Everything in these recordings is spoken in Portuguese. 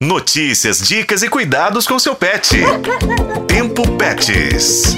Notícias, dicas e cuidados com seu pet. Tempo Pets.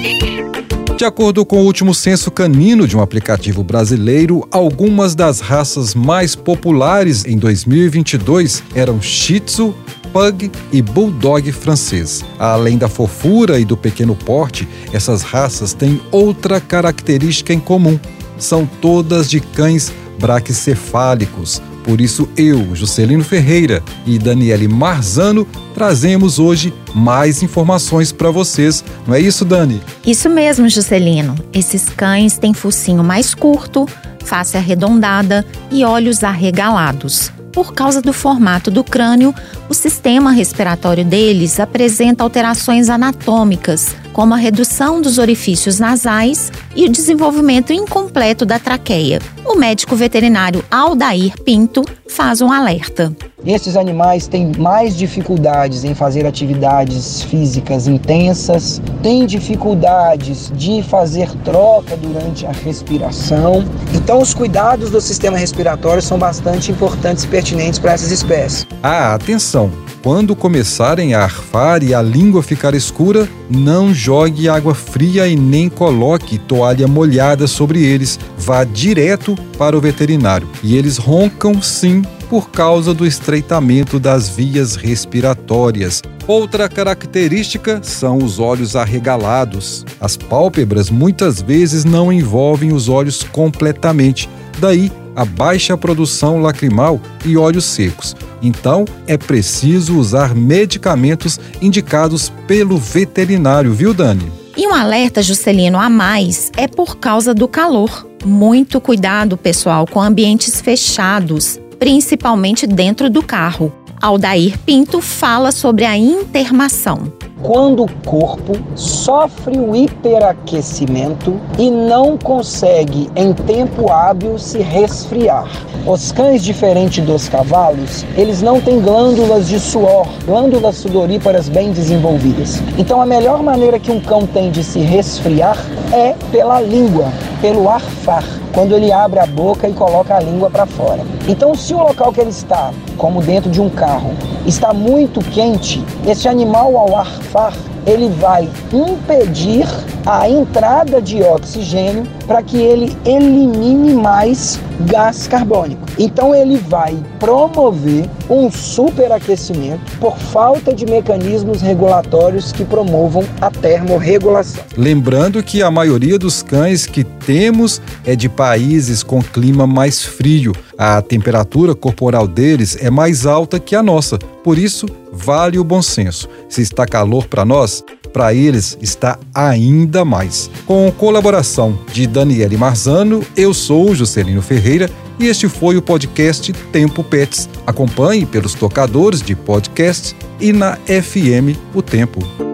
De acordo com o último censo canino de um aplicativo brasileiro, algumas das raças mais populares em 2022 eram Shih Tzu, Pug e Bulldog francês. Além da fofura e do pequeno porte, essas raças têm outra característica em comum. São todas de cães braquicefálicos, por isso, eu, Juscelino Ferreira e Daniele Marzano trazemos hoje mais informações para vocês. Não é isso, Dani? Isso mesmo, Juscelino. Esses cães têm focinho mais curto, face arredondada e olhos arregalados. Por causa do formato do crânio, o sistema respiratório deles apresenta alterações anatômicas, como a redução dos orifícios nasais e o desenvolvimento incompleto da traqueia. O médico veterinário Aldair Pinto faz um alerta. Esses animais têm mais dificuldades em fazer atividades físicas intensas, têm dificuldades de fazer troca durante a respiração. Então, os cuidados do sistema respiratório são bastante importantes e pertinentes para essas espécies. Ah, atenção! Quando começarem a arfar e a língua ficar escura, não jogue água fria e nem coloque toalha molhada sobre eles. Vá direto para o veterinário. E eles roncam sim por causa do estreitamento das vias respiratórias. Outra característica são os olhos arregalados. As pálpebras muitas vezes não envolvem os olhos completamente, daí a baixa produção lacrimal e olhos secos. Então, é preciso usar medicamentos indicados pelo veterinário, viu, Dani? E um alerta, Juscelino, a mais é por causa do calor. Muito cuidado, pessoal, com ambientes fechados, principalmente dentro do carro. Aldair Pinto fala sobre a intermação quando o corpo sofre o hiperaquecimento e não consegue em tempo hábil se resfriar. Os cães, diferente dos cavalos, eles não têm glândulas de suor, glândulas sudoríparas bem desenvolvidas. Então a melhor maneira que um cão tem de se resfriar é pela língua, pelo arfar, quando ele abre a boca e coloca a língua para fora. Então se o local que ele está, como dentro de um carro, está muito quente, esse animal ao arfar, ele vai impedir a entrada de oxigênio para que ele elimine mais gás carbônico. Então ele vai promover um superaquecimento por falta de mecanismos regulatórios que promovam a termorregulação. Lembrando que a maioria dos cães que temos é de países com clima mais frio. A temperatura corporal deles é mais alta que a nossa. Por isso, vale o bom senso. Se está calor para nós, para eles está ainda mais. Com colaboração de Daniele Marzano, eu sou Juscelino Ferreira e este foi o podcast Tempo Pets. Acompanhe pelos tocadores de podcast e na FM O Tempo.